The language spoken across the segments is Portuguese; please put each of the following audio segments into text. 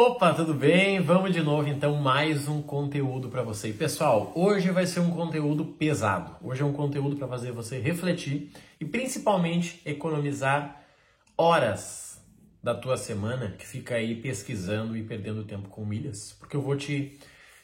Opa, tudo bem? Vamos de novo então mais um conteúdo para você. Pessoal, hoje vai ser um conteúdo pesado. Hoje é um conteúdo para fazer você refletir e principalmente economizar horas da tua semana que fica aí pesquisando e perdendo tempo com milhas, porque eu vou te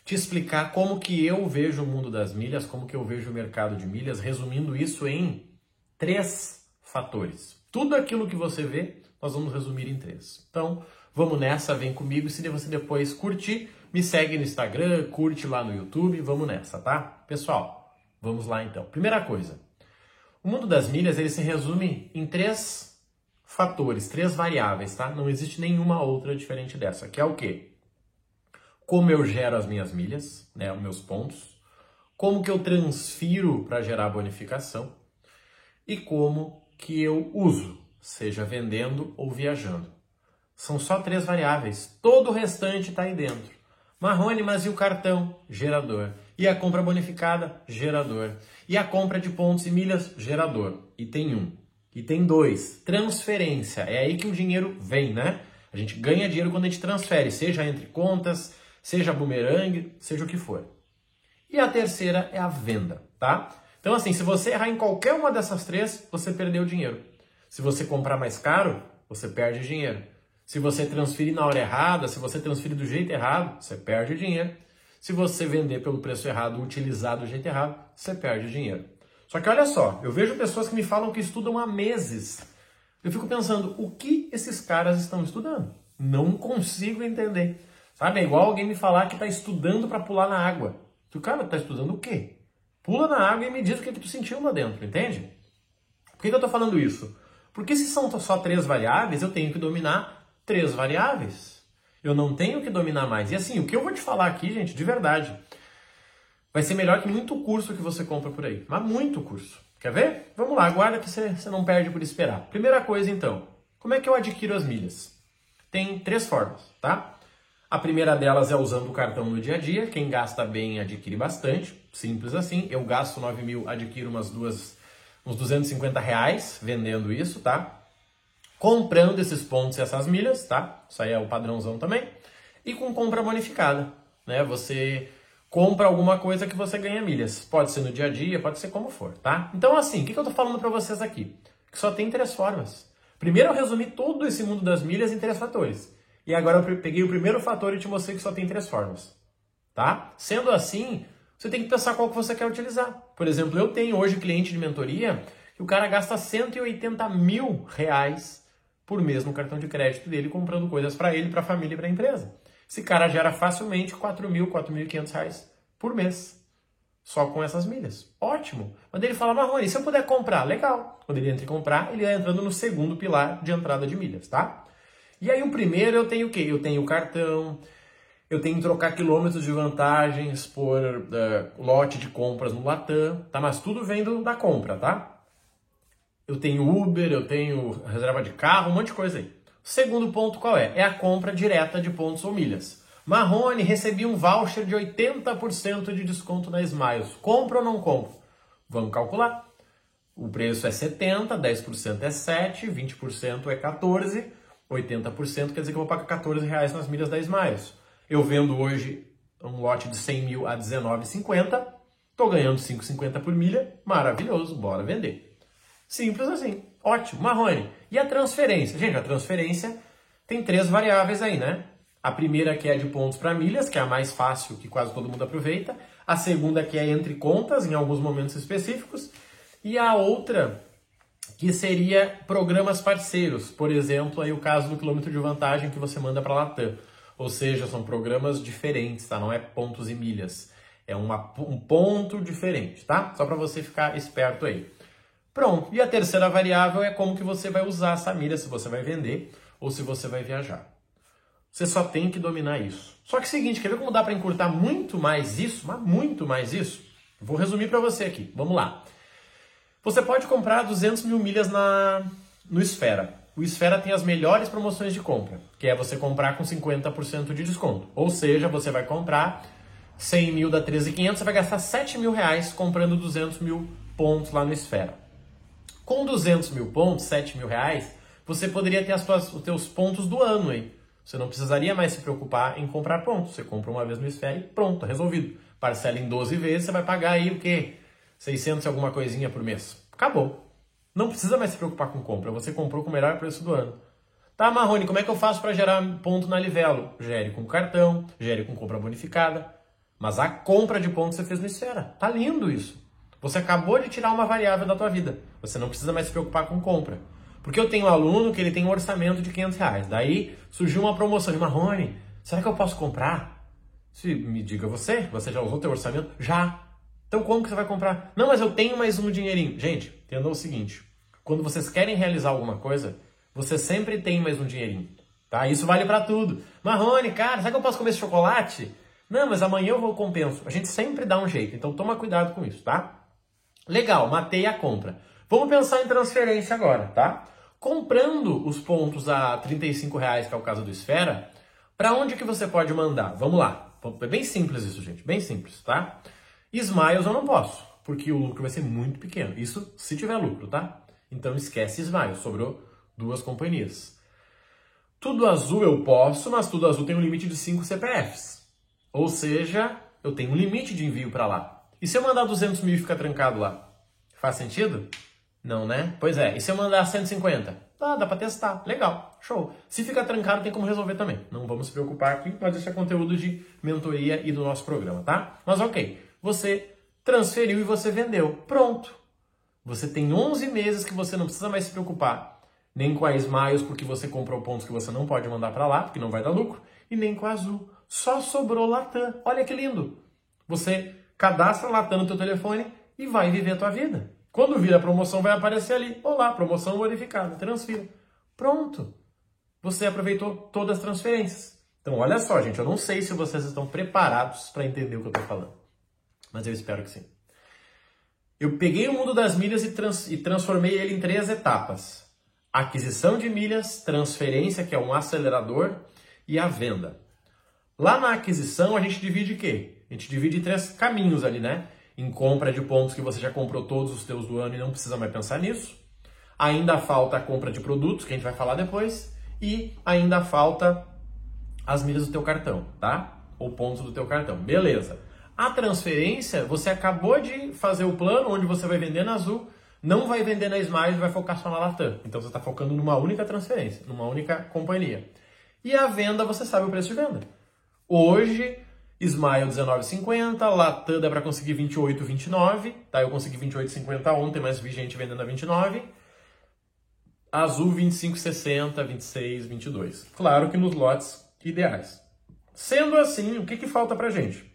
te explicar como que eu vejo o mundo das milhas, como que eu vejo o mercado de milhas, resumindo isso em três fatores. Tudo aquilo que você vê, nós vamos resumir em três. Então, vamos nessa, vem comigo. Se você depois curtir, me segue no Instagram, curte lá no YouTube, vamos nessa, tá? Pessoal, vamos lá então. Primeira coisa, o mundo das milhas ele se resume em três fatores, três variáveis, tá? Não existe nenhuma outra diferente dessa, que é o quê? como eu gero as minhas milhas, né, os meus pontos, como que eu transfiro para gerar bonificação e como que eu uso, seja vendendo ou viajando. São só três variáveis, todo o restante está aí dentro. Marrone, mas e o cartão? Gerador. E a compra bonificada? Gerador. E a compra de pontos e milhas? Gerador. E tem um. E tem dois. Transferência. É aí que o dinheiro vem, né? A gente ganha dinheiro quando a gente transfere, seja entre contas, seja bumerangue, seja o que for. E a terceira é a venda, tá? Então, assim, se você errar em qualquer uma dessas três, você perdeu dinheiro. Se você comprar mais caro, você perde dinheiro. Se você transferir na hora errada, se você transferir do jeito errado, você perde dinheiro. Se você vender pelo preço errado, utilizar do jeito errado, você perde dinheiro. Só que olha só, eu vejo pessoas que me falam que estudam há meses. Eu fico pensando, o que esses caras estão estudando? Não consigo entender. Sabe? É igual alguém me falar que está estudando para pular na água. Tu, cara, tá estudando o quê? Pula na água e me diz o que, que tu sentiu lá dentro, entende? Por que, que eu estou falando isso? Porque se são só três variáveis, eu tenho que dominar três variáveis. Eu não tenho que dominar mais. E assim, o que eu vou te falar aqui, gente, de verdade, vai ser melhor que muito curso que você compra por aí. Mas muito curso. Quer ver? Vamos lá, aguarda que você, você não perde por esperar. Primeira coisa, então, como é que eu adquiro as milhas? Tem três formas, tá? A primeira delas é usando o cartão no dia a dia. Quem gasta bem adquire bastante. Simples assim. Eu gasto 9 mil, adquiro umas duas, uns 250 reais vendendo isso, tá? Comprando esses pontos e essas milhas, tá? Isso aí é o padrãozão também. E com compra bonificada, né? Você compra alguma coisa que você ganha milhas. Pode ser no dia a dia, pode ser como for, tá? Então, assim, o que, que eu tô falando para vocês aqui? Que só tem três formas. Primeiro, eu resumi todo esse mundo das milhas em três fatores. E agora eu peguei o primeiro fator e te mostrei que só tem três formas. Tá? Sendo assim, você tem que pensar qual que você quer utilizar. Por exemplo, eu tenho hoje cliente de mentoria que o cara gasta 180 mil reais por mês no cartão de crédito dele comprando coisas para ele, para a família e para a empresa. Esse cara gera facilmente 4 mil, 4.500 reais por mês. Só com essas milhas. Ótimo. Quando ele fala, Marrone, se eu puder comprar, legal. Quando ele entra em comprar, ele vai entrando no segundo pilar de entrada de milhas, tá? E aí o primeiro eu tenho o quê? Eu tenho o cartão, eu tenho que trocar quilômetros de vantagens por uh, lote de compras no Latam, tá? Mas tudo vem da compra, tá? Eu tenho Uber, eu tenho reserva de carro, um monte de coisa aí. Segundo ponto qual é? É a compra direta de pontos ou milhas. Marrone, recebi um voucher de 80% de desconto na Smiles. Compro ou não compro? Vamos calcular. O preço é 70, 10% é 7, 20% é 14 80% quer dizer que eu vou pagar 14 reais nas milhas da Smiles. Eu vendo hoje um lote de 100 mil a 19,50, estou ganhando 5,50 por milha, maravilhoso, bora vender. Simples assim, ótimo, Marrone. E a transferência? Gente, a transferência tem três variáveis aí, né? A primeira que é de pontos para milhas, que é a mais fácil, que quase todo mundo aproveita. A segunda que é entre contas, em alguns momentos específicos. E a outra que seria programas parceiros, por exemplo, aí o caso do quilômetro de vantagem que você manda para a Latam. Ou seja, são programas diferentes, tá? Não é pontos e milhas. É uma, um ponto diferente, tá? Só para você ficar esperto aí. Pronto. E a terceira variável é como que você vai usar essa milha, se você vai vender ou se você vai viajar. Você só tem que dominar isso. Só que é o seguinte, quer ver como dá para encurtar muito mais isso? Mas muito mais isso? Vou resumir para você aqui. Vamos lá. Você pode comprar 200 mil milhas na, no Esfera. O Esfera tem as melhores promoções de compra, que é você comprar com 50% de desconto. Ou seja, você vai comprar 100 mil da 13,500, você vai gastar 7 mil reais comprando 200 mil pontos lá no Esfera. Com 200 mil pontos, 7 mil reais, você poderia ter as suas, os teus pontos do ano aí. Você não precisaria mais se preocupar em comprar pontos. Você compra uma vez no Esfera e pronto, resolvido. Parcela em 12 vezes, você vai pagar aí o quê? 600 e alguma coisinha por mês. Acabou. Não precisa mais se preocupar com compra. Você comprou com o melhor preço do ano. Tá, Marrone, como é que eu faço para gerar ponto na Livelo? Gere com cartão, gere com compra bonificada. Mas a compra de pontos você fez no Esfera. Tá lindo isso. Você acabou de tirar uma variável da tua vida. Você não precisa mais se preocupar com compra. Porque eu tenho um aluno que ele tem um orçamento de 500 reais. Daí surgiu uma promoção Marrone. Será que eu posso comprar? Se me diga você, você já usou teu orçamento? Já. Então como que você vai comprar? Não, mas eu tenho mais um dinheirinho. Gente, entenda o seguinte. Quando vocês querem realizar alguma coisa, você sempre tem mais um dinheirinho. Tá? Isso vale para tudo. Marrone, cara, será que eu posso comer esse chocolate? Não, mas amanhã eu vou compenso. A gente sempre dá um jeito. Então toma cuidado com isso, tá? Legal, matei a compra. Vamos pensar em transferência agora, tá? comprando os pontos a 35 reais, que é o caso do Esfera, para onde que você pode mandar? Vamos lá. É bem simples isso, gente. Bem simples, tá? Smiles eu não posso, porque o lucro vai ser muito pequeno. Isso se tiver lucro, tá? Então esquece Smiles. Sobrou duas companhias. Tudo azul eu posso, mas tudo azul tem um limite de 5 CPFs. Ou seja, eu tenho um limite de envio para lá. E se eu mandar 200 mil e ficar trancado lá? Faz sentido? Não, né? Pois é. E se eu mandar 150? Ah, dá para testar. Legal. Show. Se ficar trancado, tem como resolver também. Não vamos se preocupar aqui, mas isso é conteúdo de mentoria e do nosso programa, tá? Mas ok. Você transferiu e você vendeu. Pronto. Você tem 11 meses que você não precisa mais se preocupar. Nem com a Smiles, porque você comprou pontos que você não pode mandar para lá, porque não vai dar lucro. E nem com a Azul. Só sobrou Latam. Olha que lindo. Você cadastra Latam no teu telefone e vai viver a tua vida. Quando vir a promoção, vai aparecer ali: Olá, promoção bonificada, transfira. Pronto. Você aproveitou todas as transferências. Então, olha só, gente, eu não sei se vocês estão preparados para entender o que eu estou falando, mas eu espero que sim. Eu peguei o mundo das milhas e, trans, e transformei ele em três etapas: aquisição de milhas, transferência, que é um acelerador, e a venda. Lá na aquisição, a gente divide o quê? A gente divide em três caminhos ali, né? em compra de pontos que você já comprou todos os teus do ano e não precisa mais pensar nisso. Ainda falta a compra de produtos, que a gente vai falar depois. E ainda falta as milhas do teu cartão, tá? Ou pontos do teu cartão. Beleza. A transferência, você acabou de fazer o plano onde você vai vender na Azul, não vai vender na Smile, vai focar só na Latam. Então você está focando numa única transferência, numa única companhia. E a venda, você sabe o preço de venda. Hoje, Smile 19,50, Latam dá para conseguir 28,29, tá? Eu consegui 28,50 ontem, mas vi gente vendendo a 29. Azul 25,60, 26, 22. Claro que nos lotes ideais. Sendo assim, o que, que falta pra gente?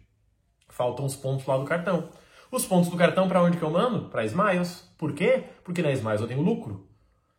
Faltam os pontos lá do cartão. Os pontos do cartão para onde que eu mando? Para Smiles. Por quê? Porque na Smiles eu tenho lucro.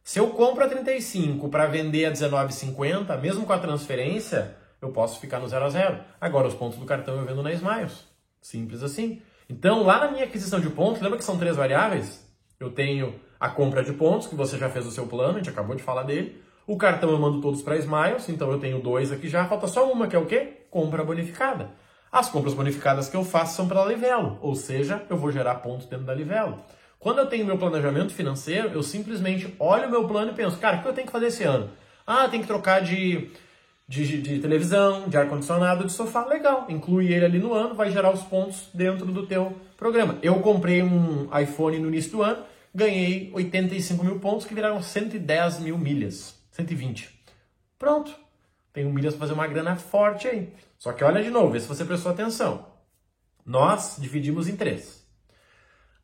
Se eu compro a 35 para vender a 19,50, mesmo com a transferência, eu posso ficar no 0 a 0. Agora, os pontos do cartão eu vendo na Smiles. Simples assim. Então, lá na minha aquisição de pontos, lembra que são três variáveis? Eu tenho a compra de pontos, que você já fez o seu plano, a gente acabou de falar dele. O cartão eu mando todos para Smiles, então eu tenho dois aqui já. Falta só uma, que é o quê? Compra bonificada. As compras bonificadas que eu faço são pela Livelo, ou seja, eu vou gerar pontos dentro da Livelo. Quando eu tenho meu planejamento financeiro, eu simplesmente olho o meu plano e penso, cara, o que eu tenho que fazer esse ano? Ah, tem que trocar de de, de televisão, de ar-condicionado, de sofá, legal. Inclui ele ali no ano, vai gerar os pontos dentro do teu programa. Eu comprei um iPhone no início do ano, ganhei 85 mil pontos, que viraram 110 mil milhas. 120. Pronto. Tenho milhas para fazer uma grana forte aí. Só que olha de novo, vê se você prestou atenção. Nós dividimos em três.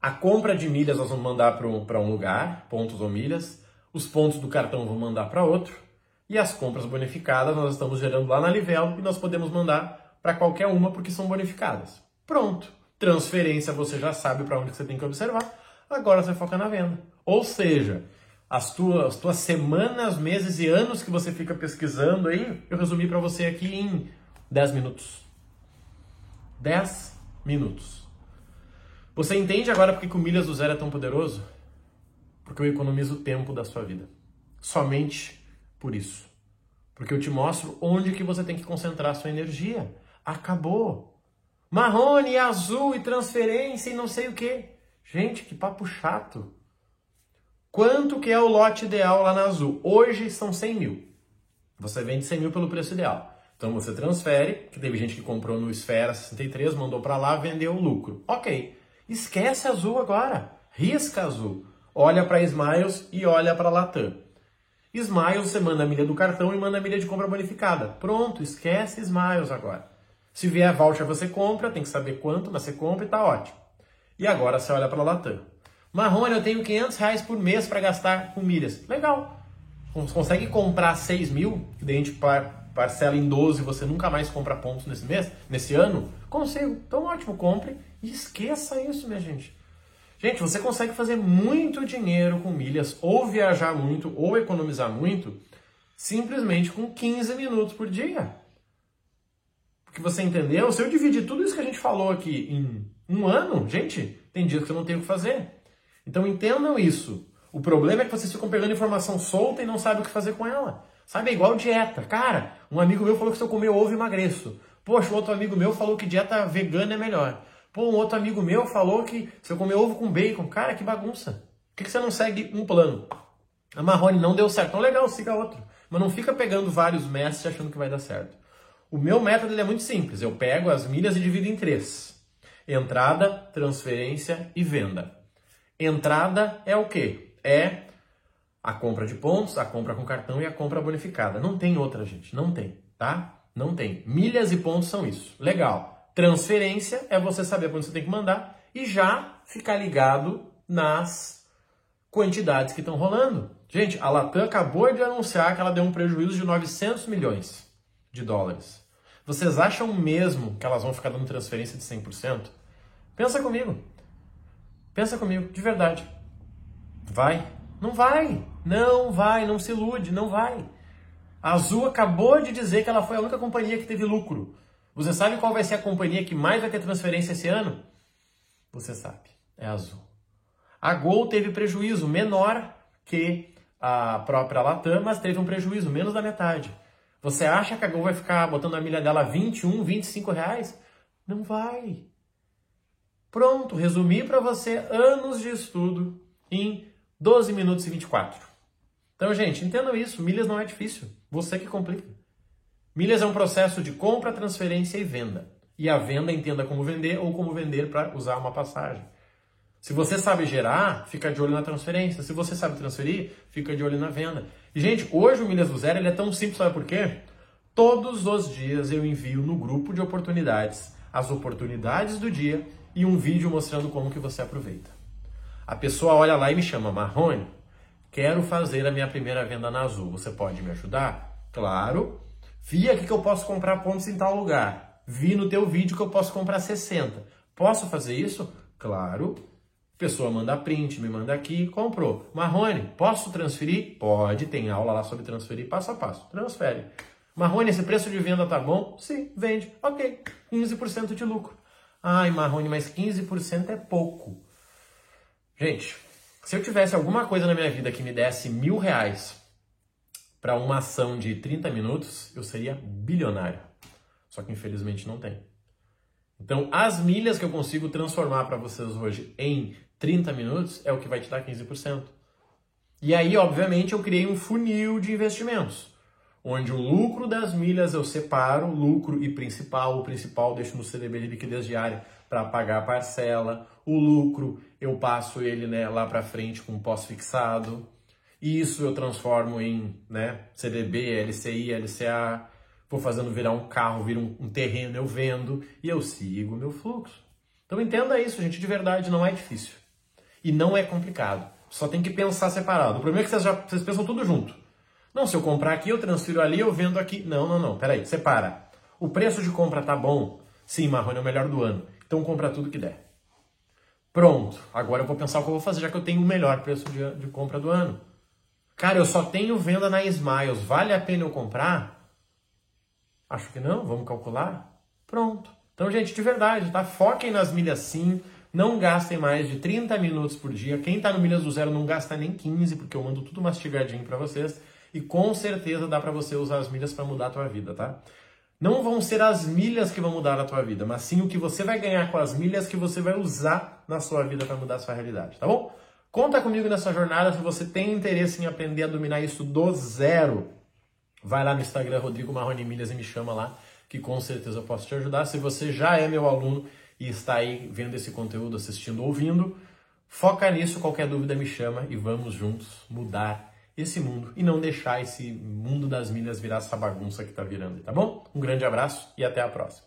A compra de milhas nós vamos mandar para um lugar, pontos ou milhas. Os pontos do cartão vamos mandar para outro e as compras bonificadas nós estamos gerando lá na Livelo e nós podemos mandar para qualquer uma porque são bonificadas. Pronto. Transferência você já sabe para onde você tem que observar. Agora você foca na venda. Ou seja, as tuas, as tuas semanas, meses e anos que você fica pesquisando aí, eu resumi para você aqui em 10 minutos. 10 minutos. Você entende agora porque o Milhas do Zero é tão poderoso? Porque eu economizo o tempo da sua vida. Somente por isso. Porque eu te mostro onde que você tem que concentrar sua energia. Acabou. Marrone, azul e transferência e não sei o que. Gente, que papo chato. Quanto que é o lote ideal lá na Azul? Hoje são 100 mil. você vende 100 mil pelo preço ideal. Então você transfere, que teve gente que comprou no Esfera 63, mandou para lá, vendeu o lucro. Ok. Esquece azul agora. Risca azul. Olha para Smiles e olha para Latam. Smiles você manda a milha do cartão e manda a milha de compra bonificada. Pronto, esquece Smiles agora. Se vier voucher você compra, tem que saber quanto você compra e tá ótimo. E agora você olha para Latam. Marrone, eu tenho 500 reais por mês para gastar com milhas. Legal. Você consegue comprar 6 mil, que daí a gente parcela em 12 e você nunca mais compra pontos nesse mês, nesse ano? Consigo. Então ótimo, compre e esqueça isso, minha gente. Gente, você consegue fazer muito dinheiro com milhas, ou viajar muito, ou economizar muito, simplesmente com 15 minutos por dia. Porque você entendeu? Se eu dividir tudo isso que a gente falou aqui em um ano, gente, tem dias que eu não tenho o que fazer. Então entendam isso. O problema é que vocês ficam pegando informação solta e não sabem o que fazer com ela. Sabe, é igual dieta. Cara, um amigo meu falou que se eu comer ovo emagreço. Poxa, outro amigo meu falou que dieta vegana é melhor. Pô, um outro amigo meu falou que se eu comer ovo com bacon, cara, que bagunça. Por que você não segue um plano? A Marrone não deu certo. Então legal, siga outro. Mas não fica pegando vários mestres achando que vai dar certo. O meu método é muito simples. Eu pego as milhas e divido em três. Entrada, transferência e venda. Entrada é o quê? É a compra de pontos, a compra com cartão e a compra bonificada. Não tem outra, gente. Não tem, tá? Não tem. Milhas e pontos são isso. Legal. Transferência é você saber quando você tem que mandar e já ficar ligado nas quantidades que estão rolando. Gente, a Latam acabou de anunciar que ela deu um prejuízo de 900 milhões de dólares. Vocês acham mesmo que elas vão ficar dando transferência de 100%? Pensa comigo. Pensa comigo, de verdade. Vai. Não vai. Não vai, não se ilude, não vai. A Azul acabou de dizer que ela foi a única companhia que teve lucro. Você sabe qual vai ser a companhia que mais vai ter transferência esse ano? Você sabe, é a Azul. A Gol teve prejuízo menor que a própria Latam, mas teve um prejuízo menos da metade. Você acha que a Gol vai ficar botando a milha dela 21, 25 reais? Não vai. Pronto, resumi para você anos de estudo em 12 minutos e 24. Então, gente, entendam isso. Milhas não é difícil. Você que complica. Milhas é um processo de compra, transferência e venda. E a venda entenda como vender ou como vender para usar uma passagem. Se você sabe gerar, fica de olho na transferência. Se você sabe transferir, fica de olho na venda. E, gente, hoje o Milhas do Zero ele é tão simples, sabe por quê? Todos os dias eu envio no grupo de oportunidades as oportunidades do dia e um vídeo mostrando como que você aproveita. A pessoa olha lá e me chama, Marrone, quero fazer a minha primeira venda na Azul, você pode me ajudar? Claro. Vi aqui que eu posso comprar pontos em tal lugar. Vi no teu vídeo que eu posso comprar 60. Posso fazer isso? Claro. Pessoa manda print, me manda aqui, comprou. Marrone, posso transferir? Pode, tem aula lá sobre transferir passo a passo. Transfere. Marrone, esse preço de venda tá bom? Sim, vende. Ok, 15% de lucro. Ai, Marrone, mas 15% é pouco. Gente, se eu tivesse alguma coisa na minha vida que me desse mil reais para uma ação de 30 minutos, eu seria bilionário. Só que infelizmente não tem. Então, as milhas que eu consigo transformar para vocês hoje em 30 minutos é o que vai te dar 15%. E aí, obviamente, eu criei um funil de investimentos, onde o lucro das milhas eu separo, lucro e principal, o principal deixo no CDB de liquidez diária para pagar a parcela, o lucro eu passo ele né, lá para frente com pós-fixado, isso eu transformo em né, CDB, LCI, LCA, vou fazendo virar um carro, vira um, um terreno, eu vendo e eu sigo o meu fluxo. Então entenda isso, gente, de verdade, não é difícil. E não é complicado. Só tem que pensar separado. O problema é que vocês, já, vocês pensam tudo junto. Não, se eu comprar aqui, eu transfiro ali, eu vendo aqui. Não, não, não. Peraí, separa. O preço de compra tá bom? Sim, Marrone é o melhor do ano. Então compra tudo que der. Pronto, agora eu vou pensar o que eu vou fazer, já que eu tenho o melhor preço de, de compra do ano. Cara, eu só tenho venda na Smiles, vale a pena eu comprar? Acho que não, vamos calcular? Pronto. Então, gente, de verdade, tá? Foquem nas milhas sim, não gastem mais de 30 minutos por dia. Quem tá no Milhas do Zero não gasta nem 15, porque eu mando tudo mastigadinho para vocês. E com certeza dá para você usar as milhas para mudar a tua vida, tá? Não vão ser as milhas que vão mudar a tua vida, mas sim o que você vai ganhar com as milhas que você vai usar na sua vida para mudar a sua realidade, tá bom? Conta comigo nessa jornada se você tem interesse em aprender a dominar isso do zero. vai lá no Instagram Rodrigo Marrone Milhas e me chama lá, que com certeza eu posso te ajudar. Se você já é meu aluno e está aí vendo esse conteúdo, assistindo, ouvindo, foca nisso, qualquer dúvida me chama e vamos juntos mudar esse mundo e não deixar esse mundo das milhas virar essa bagunça que está virando, tá bom? Um grande abraço e até a próxima.